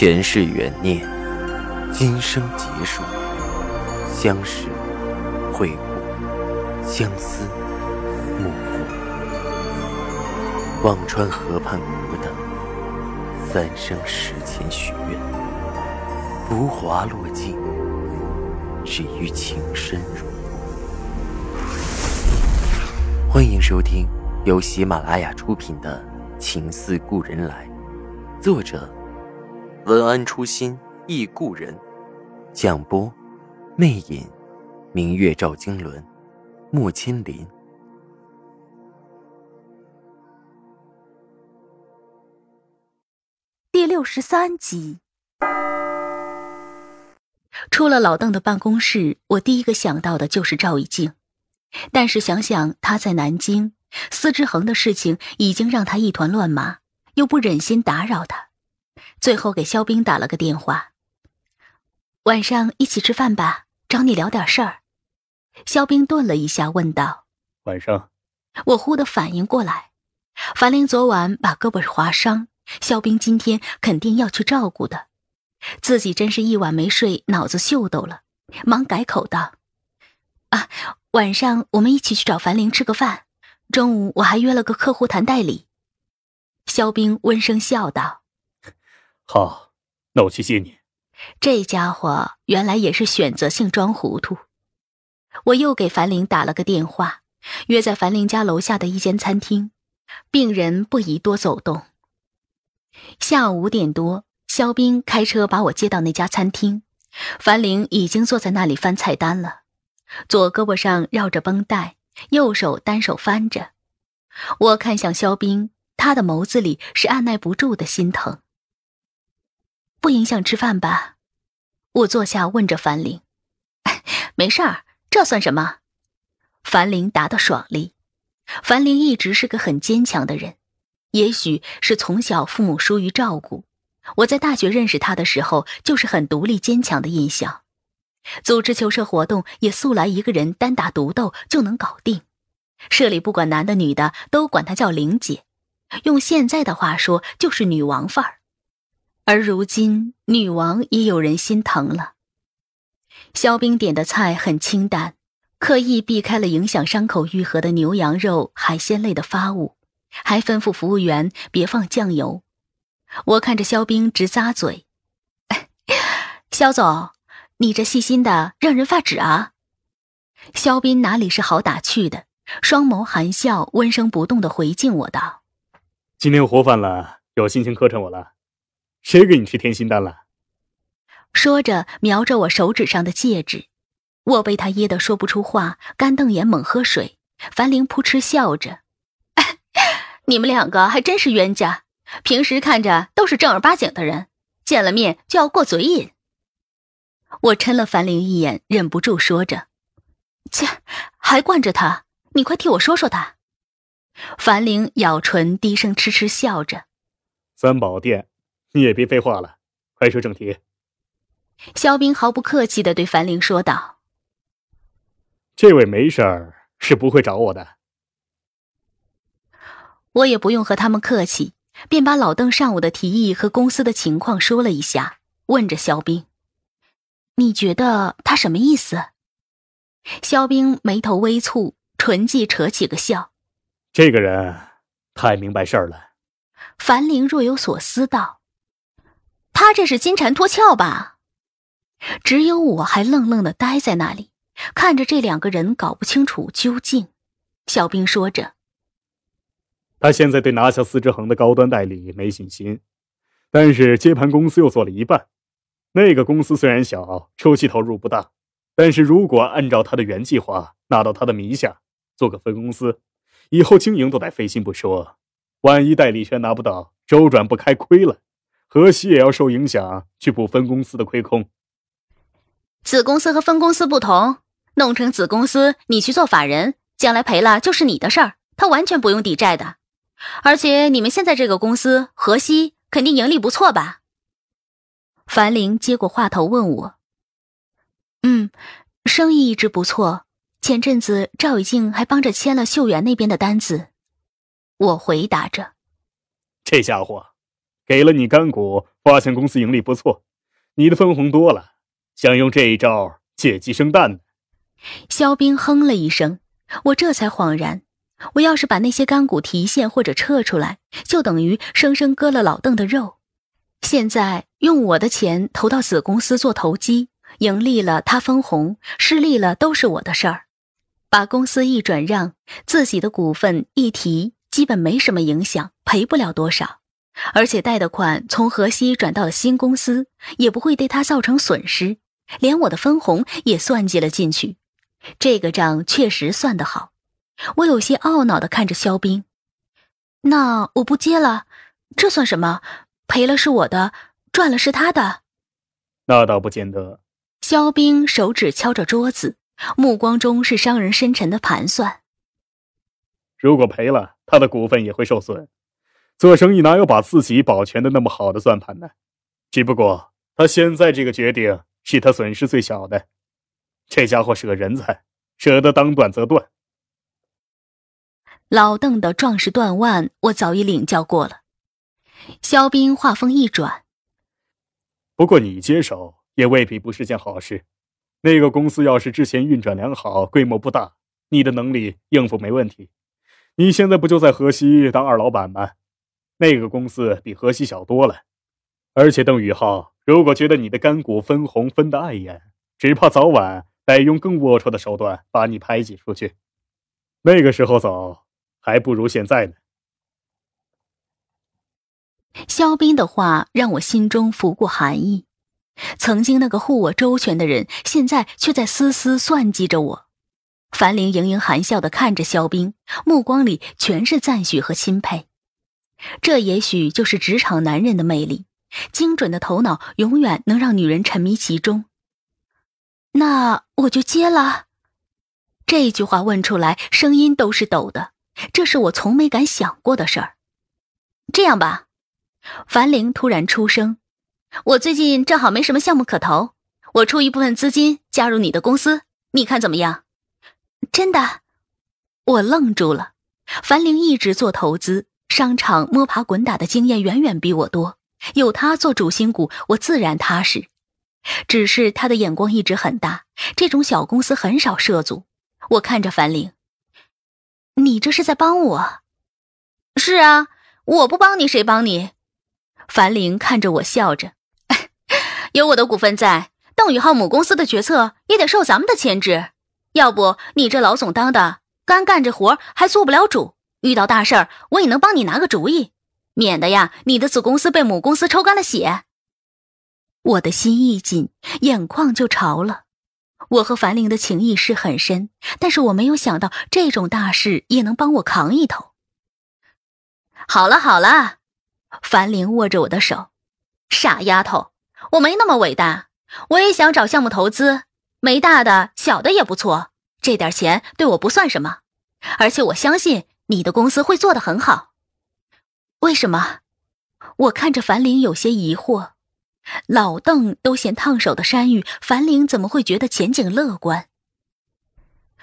前世缘孽，今生结束，相识、会故，相思、幕后。忘川河畔孤等，三生石前许愿，浮华落尽，只余情深入。欢迎收听由喜马拉雅出品的《情似故人来》，作者。文安初心忆故人，蒋波，魅影，明月照经纶，木千林。第六十三集。出了老邓的办公室，我第一个想到的就是赵以静，但是想想他在南京，司之恒的事情已经让他一团乱麻，又不忍心打扰他。最后给肖冰打了个电话，晚上一起吃饭吧，找你聊点事儿。肖冰顿了一下，问道：“晚上？”我忽的反应过来，樊玲昨晚把胳膊划伤，肖冰今天肯定要去照顾的，自己真是一晚没睡，脑子秀逗了，忙改口道：“啊，晚上我们一起去找樊玲吃个饭，中午我还约了个客户谈代理。”肖冰温声笑道。好，那我去接你。这家伙原来也是选择性装糊涂。我又给樊玲打了个电话，约在樊玲家楼下的一间餐厅。病人不宜多走动。下午五点多，肖斌开车把我接到那家餐厅。樊玲已经坐在那里翻菜单了，左胳膊上绕着绷带，右手单手翻着。我看向肖斌，他的眸子里是按耐不住的心疼。不影响吃饭吧？我坐下问着樊玲：“没事儿，这算什么？”樊玲答得爽利。樊玲一直是个很坚强的人，也许是从小父母疏于照顾，我在大学认识她的时候就是很独立坚强的印象。组织球社活动也素来一个人单打独斗就能搞定，社里不管男的女的都管她叫玲姐，用现在的话说就是女王范儿。而如今，女王也有人心疼了。肖冰点的菜很清淡，刻意避开了影响伤口愈合的牛羊肉、海鲜类的发物，还吩咐服务员别放酱油。我看着肖冰直咂嘴：“ 肖总，你这细心的让人发指啊！”肖斌哪里是好打趣的，双眸含笑，温声不动的回敬我道：“今天活泛了，有心情磕碜我了。”谁给你吃天心丹了？说着，瞄着我手指上的戒指，我被他噎得说不出话，干瞪眼，猛喝水。樊玲扑哧笑着：“你们两个还真是冤家，平时看着都是正儿八经的人，见了面就要过嘴瘾。”我嗔了樊玲一眼，忍不住说着：“切，还惯着他？你快替我说说他。”樊玲咬唇，低声痴痴笑着：“三宝殿。”你也别废话了，快说正题。肖冰毫不客气的对樊玲说道：“这位没事儿是不会找我的。”我也不用和他们客气，便把老邓上午的提议和公司的情况说了一下，问着肖冰：“你觉得他什么意思？”肖冰眉头微蹙，唇际扯起个笑：“这个人太明白事儿了。”樊玲若有所思道。他这是金蝉脱壳吧？只有我还愣愣的呆在那里，看着这两个人搞不清楚究竟。小兵说着：“他现在对拿下司之恒的高端代理没信心，但是接盘公司又做了一半。那个公司虽然小，初期投入不大，但是如果按照他的原计划纳到他的名下，做个分公司，以后经营都得费心不说，万一代理权拿不到，周转不开，亏了。”河西也要受影响，去补分公司的亏空。子公司和分公司不同，弄成子公司，你去做法人，将来赔了就是你的事儿，他完全不用抵债的。而且你们现在这个公司河西肯定盈利不错吧？樊玲接过话头问我：“嗯，生意一直不错。前阵子赵以静还帮着签了秀媛那边的单子。”我回答着：“这家伙。”给了你干股，发现公司盈利不错，你的分红多了，想用这一招借鸡生蛋呢。肖冰哼了一声，我这才恍然，我要是把那些干股提现或者撤出来，就等于生生割了老邓的肉。现在用我的钱投到子公司做投机，盈利了他分红，失利了都是我的事儿。把公司一转让，自己的股份一提，基本没什么影响，赔不了多少。而且贷的款从河西转到了新公司，也不会对他造成损失，连我的分红也算计了进去。这个账确实算得好。我有些懊恼的看着肖冰，那我不接了，这算什么？赔了是我的，赚了是他的，那倒不见得。肖冰手指敲着桌子，目光中是商人深沉的盘算。如果赔了，他的股份也会受损。做生意哪有把自己保全的那么好的算盘呢？只不过他现在这个决定是他损失最小的。这家伙是个人才，舍得当断则断。老邓的壮士断腕，我早已领教过了。肖斌话锋一转：“不过你接手也未必不是件好事。那个公司要是之前运转良好，规模不大，你的能力应付没问题。你现在不就在河西当二老板吗？那个公司比河西小多了。而且邓宇浩如果觉得你的干股分红分得碍眼，只怕早晚得用更龌龊的手段把你排挤出去。那个时候走，还不如现在呢。”肖斌的话让我心中浮过寒意。曾经那个护我周全的人，现在却在丝丝算计着我。樊玲盈盈含笑的看着肖斌，目光里全是赞许和钦佩。这也许就是职场男人的魅力，精准的头脑永远能让女人沉迷其中。那我就接了。这句话问出来，声音都是抖的。这是我从没敢想过的事儿。这样吧。樊玲突然出声：“我最近正好没什么项目可投，我出一部分资金加入你的公司，你看怎么样？”真的，我愣住了。樊玲一直做投资，商场摸爬滚打的经验远远比我多，有他做主心骨，我自然踏实。只是他的眼光一直很大，这种小公司很少涉足。我看着樊玲：“你这是在帮我？”“是啊，我不帮你谁帮你？”樊玲看着我笑着，有我的股份在，邓宇浩母公司的决策也得受咱们的牵制。要不你这老总当的，干干这活还做不了主，遇到大事儿我也能帮你拿个主意，免得呀你的子公司被母公司抽干了血。我的心一紧，眼眶就潮了。我和樊玲的情谊是很深，但是我没有想到这种大事也能帮我扛一头。好了好了。樊玲握着我的手，傻丫头，我没那么伟大，我也想找项目投资，没大的，小的也不错，这点钱对我不算什么，而且我相信你的公司会做得很好。为什么？我看着樊玲有些疑惑，老邓都嫌烫手的山芋，樊玲怎么会觉得前景乐观？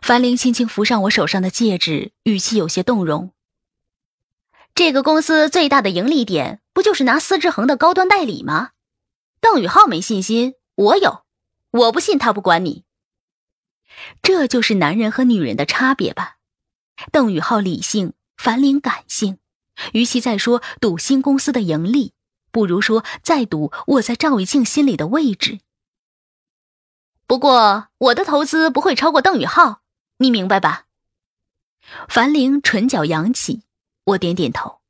樊玲轻轻扶上我手上的戒指，语气有些动容。这个公司最大的盈利点，不就是拿司之恒的高端代理吗？邓宇浩没信心，我有，我不信他不管你。这就是男人和女人的差别吧？邓宇浩理性，樊玲感性。与其再说赌新公司的盈利，不如说再赌我在赵玉庆心里的位置。不过我的投资不会超过邓宇浩，你明白吧？樊玲唇角扬起。我点点头，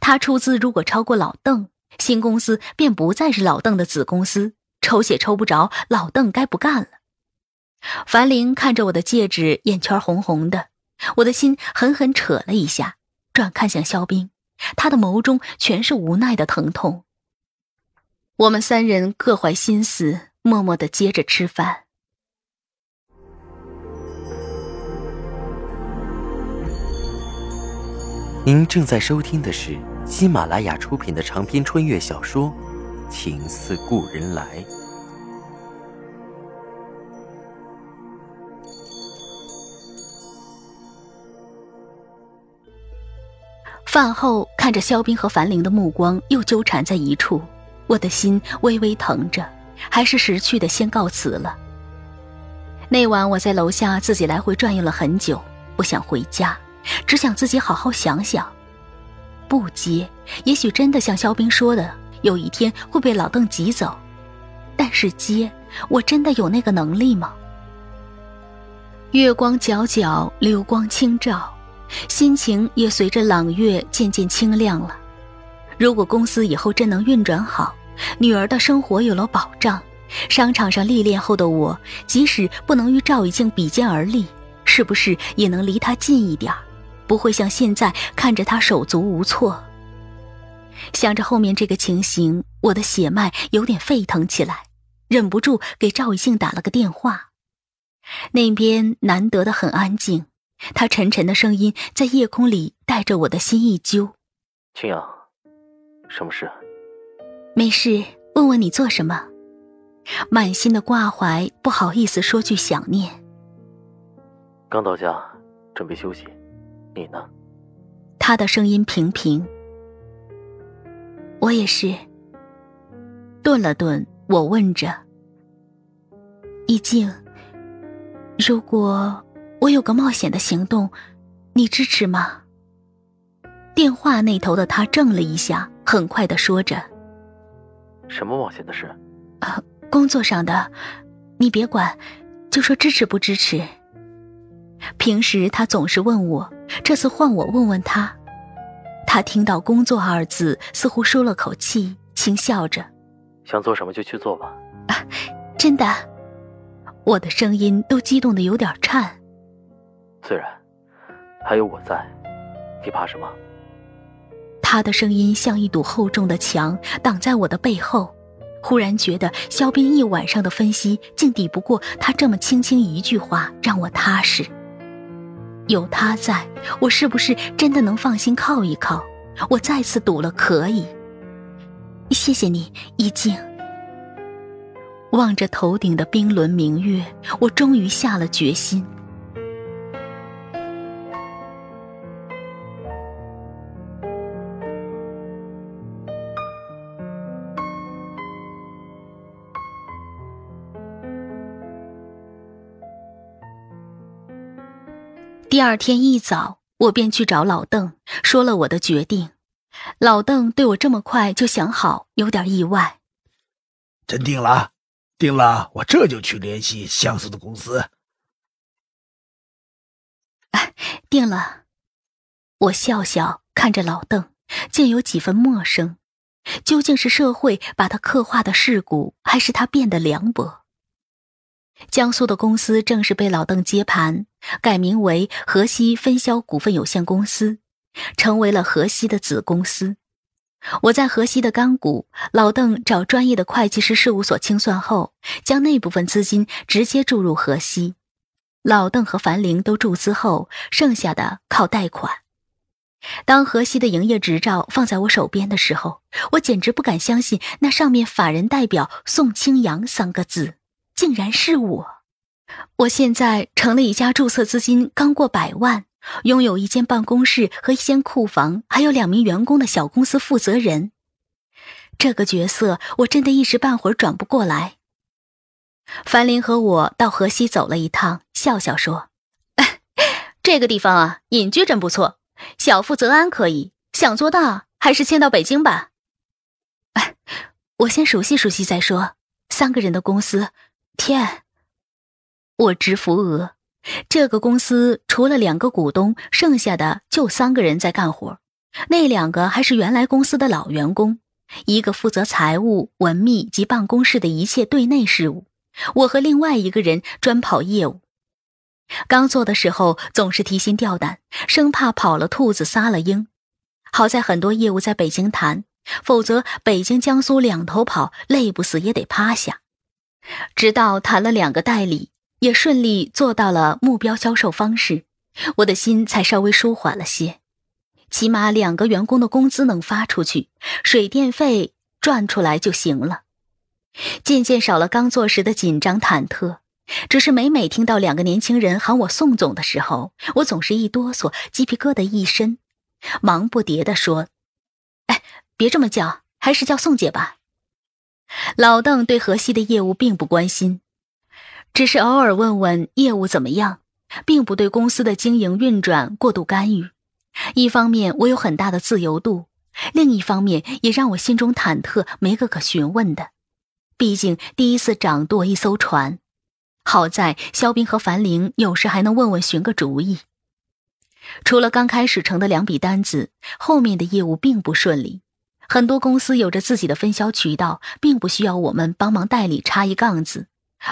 他出资如果超过老邓，新公司便不再是老邓的子公司，抽血抽不着，老邓该不干了。樊玲看着我的戒指，眼圈红红的，我的心狠狠扯了一下，转看向肖冰，他的眸中全是无奈的疼痛。我们三人各怀心思，默默的接着吃饭。您正在收听的是喜马拉雅出品的长篇穿越小说《情似故人来》。饭后。看着肖斌和樊玲的目光又纠缠在一处，我的心微微疼着，还是识趣的先告辞了。那晚我在楼下自己来回转悠了很久，不想回家，只想自己好好想想。不接，也许真的像肖斌说的，有一天会被老邓挤走。但是接，我真的有那个能力吗？月光皎皎，流光清照，心情也随着朗月渐渐清亮了。如果公司以后真能运转好，女儿的生活有了保障，商场上历练后的我，即使不能与赵以静比肩而立，是不是也能离她近一点不会像现在看着她手足无措。想着后面这个情形，我的血脉有点沸腾起来，忍不住给赵以静打了个电话。那边难得的很安静，他沉沉的声音在夜空里带着我的心一揪。青阳，什么事？没事，问问你做什么？满心的挂怀，不好意思说句想念。刚到家，准备休息。你呢？他的声音平平。我也是。顿了顿，我问着：“易静。”如果我有个冒险的行动，你支持吗？电话那头的他怔了一下，很快的说着：“什么冒险的事？啊，工作上的，你别管，就说支持不支持。”平时他总是问我，这次换我问问他。他听到“工作”二字，似乎舒了口气，轻笑着：“想做什么就去做吧。”啊，真的。我的声音都激动的有点颤。虽然还有我在，你怕什么？他的声音像一堵厚重的墙挡在我的背后。忽然觉得肖斌一晚上的分析竟抵不过他这么轻轻一句话，让我踏实。有他在，我是不是真的能放心靠一靠？我再次赌了，可以。谢谢你，一静。望着头顶的冰轮明月，我终于下了决心。第二天一早，我便去找老邓，说了我的决定。老邓对我这么快就想好，有点意外。真定了。定了，我这就去联系相似的公司。定了，我笑笑看着老邓，竟有几分陌生。究竟是社会把他刻画的世故，还是他变得凉薄？江苏的公司正式被老邓接盘，改名为河西分销股份有限公司，成为了河西的子公司。我在河西的干股，老邓找专业的会计师事务所清算后，将那部分资金直接注入河西。老邓和樊玲都注资后，剩下的靠贷款。当河西的营业执照放在我手边的时候，我简直不敢相信，那上面“法人代表宋清扬”三个字，竟然是我。我现在成了一家注册资金刚过百万。拥有一间办公室和一间库房，还有两名员工的小公司负责人，这个角色我真的一时半会儿转不过来。樊林和我到河西走了一趟，笑笑说：“ 这个地方啊，隐居真不错，小富则安可以。想做大，还是迁到北京吧。”哎，我先熟悉熟悉再说。三个人的公司，天，我直扶额。这个公司除了两个股东，剩下的就三个人在干活。那两个还是原来公司的老员工，一个负责财务、文秘及办公室的一切对内事务，我和另外一个人专跑业务。刚做的时候总是提心吊胆，生怕跑了兔子撒了鹰。好在很多业务在北京谈，否则北京、江苏两头跑，累不死也得趴下。直到谈了两个代理。也顺利做到了目标销售方式，我的心才稍微舒缓了些。起码两个员工的工资能发出去，水电费赚出来就行了。渐渐少了刚做时的紧张忐忑，只是每每听到两个年轻人喊我宋总的时候，我总是一哆嗦，鸡皮疙瘩一身，忙不迭地说：“哎别这么叫，还是叫宋姐吧。老邓对河西的业务并不关心，只是偶尔问问业务怎么样，并不对公司的经营运转过度干预。一方面我有很大的自由度，另一方面也让我心中忐忑，没个可询问的。毕竟第一次掌舵一艘船，好在肖斌和樊玲有时还能问问寻个主意。除了刚开始成的两笔单子，后面的业务并不顺利。很多公司有着自己的分销渠道，并不需要我们帮忙代理插一杠子。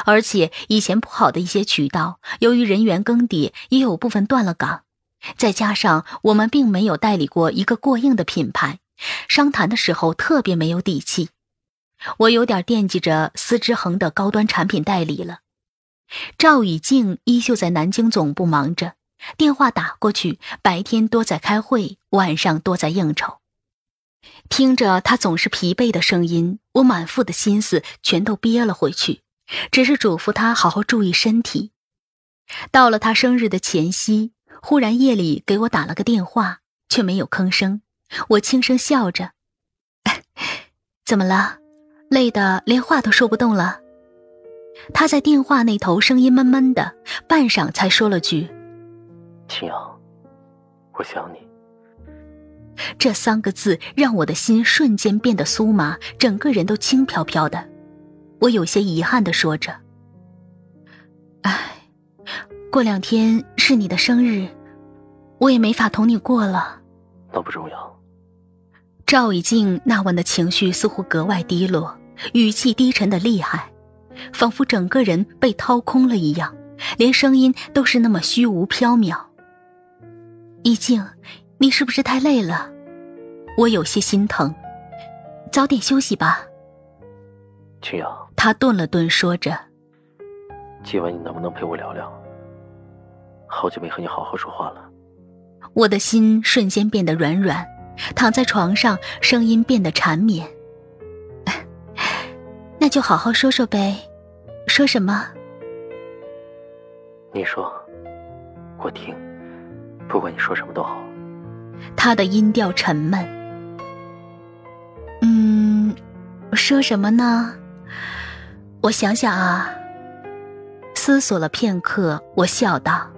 而且以前不好的一些渠道，由于人员更迭，也有部分断了岗。再加上我们并没有代理过一个过硬的品牌，商谈的时候特别没有底气。我有点惦记着司之恒的高端产品代理了。赵雨静依旧在南京总部忙着。电话打过去，白天多在开会，晚上多在应酬。听着他总是疲惫的声音，我满腹的心思全都憋了回去，只是嘱咐他好好注意身体。到了他生日的前夕，忽然夜里给我打了个电话，却没有吭声。我轻声笑着：“怎么了？累得连话都说不动了？”他在电话那头声音闷闷的，半晌才说了句。青阳，我想你。这三个字让我的心瞬间变得酥麻，整个人都轻飘飘的。我有些遗憾的说着：“哎，过两天是你的生日，我也没法同你过了。”那不重要。赵以静那晚的情绪似乎格外低落，语气低沉的厉害，仿佛整个人被掏空了一样，连声音都是那么虚无缥缈。以静，你是不是太累了？我有些心疼，早点休息吧。青阳，他顿了顿，说着：“今晚你能不能陪我聊聊？好久没和你好好说话了。”我的心瞬间变得软软，躺在床上，声音变得缠绵。那就好好说说呗，说什么？你说，我听。不管你说什么都好。他的音调沉闷。嗯，说什么呢？我想想啊。思索了片刻，我笑道：“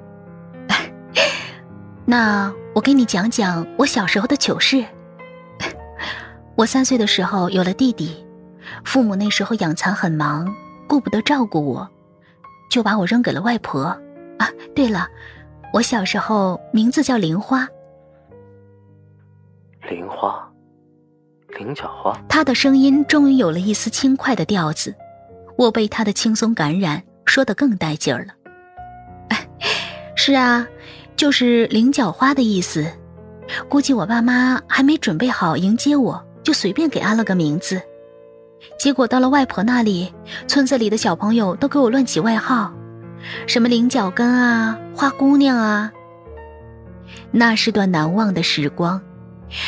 那我给你讲讲我小时候的糗事。我三岁的时候有了弟弟，父母那时候养蚕很忙，顾不得照顾我，就把我扔给了外婆。啊，对了。”我小时候名字叫玲花，玲花，菱角花。他的声音终于有了一丝轻快的调子，我被他的轻松感染，说的更带劲儿了。是啊，就是菱角花的意思。估计我爸妈还没准备好迎接我，就随便给安了个名字。结果到了外婆那里，村子里的小朋友都给我乱起外号。什么菱角根啊，花姑娘啊。那是段难忘的时光。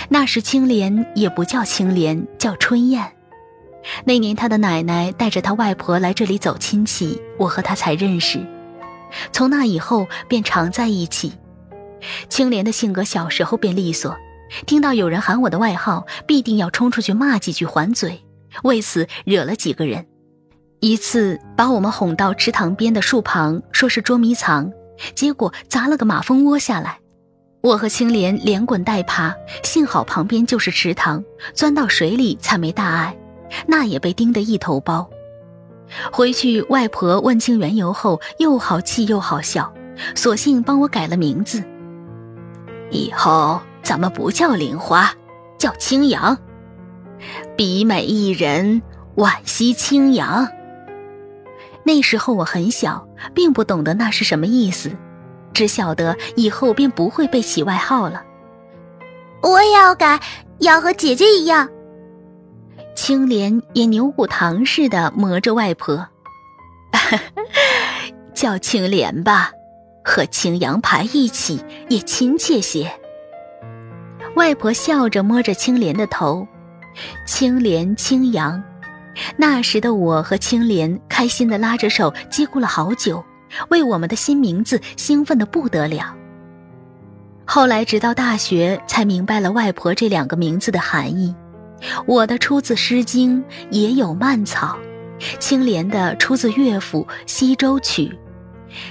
那时青莲也不叫青莲，叫春燕。那年他的奶奶带着他外婆来这里走亲戚，我和他才认识。从那以后便常在一起。青莲的性格小时候便利索，听到有人喊我的外号，必定要冲出去骂几句还嘴，为此惹了几个人。一次把我们哄到池塘边的树旁，说是捉迷藏，结果砸了个马蜂窝下来。我和青莲连滚带爬，幸好旁边就是池塘，钻到水里才没大碍，那也被叮得一头包。回去外婆问清缘由后，又好气又好笑，索性帮我改了名字。以后咱们不叫玲花，叫青阳。比美一人，惋惜青阳。那时候我很小，并不懂得那是什么意思，只晓得以后便不会被起外号了。我也要改，要和姐姐一样。青莲也牛骨糖似的磨着外婆，叫青莲吧，和青羊牌一起也亲切些。外婆笑着摸着青莲的头，青莲青羊。那时的我和青莲开心的拉着手，叽咕了好久，为我们的新名字兴奋的不得了。后来直到大学才明白了外婆这两个名字的含义，我的出自《诗经》，也有蔓草；青莲的出自乐府《西洲曲》，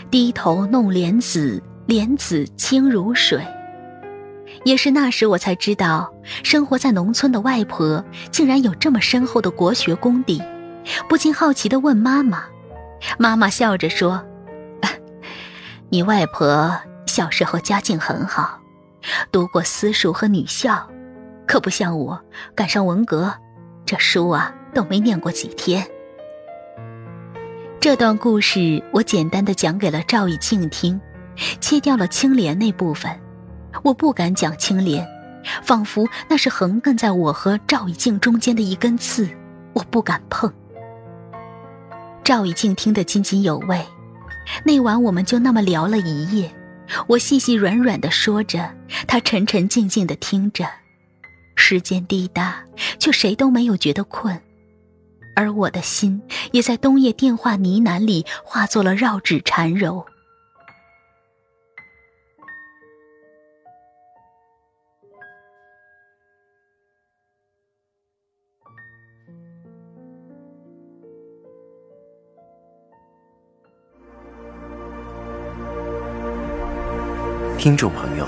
低头弄莲子，莲子清如水。也是那时我才知道，生活在农村的外婆竟然有这么深厚的国学功底，不禁好奇地问妈妈。妈妈笑着说：“ 你外婆小时候家境很好，读过私塾和女校，可不像我赶上文革，这书啊都没念过几天。”这段故事我简单的讲给了赵以静听，切掉了青莲那部分。我不敢讲青莲，仿佛那是横亘在我和赵以静中间的一根刺，我不敢碰。赵以静听得津津有味，那晚我们就那么聊了一夜。我细细软软的说着，他沉沉静静的听着。时间滴答，却谁都没有觉得困，而我的心也在冬夜电话呢喃里化作了绕指缠柔。听众朋友，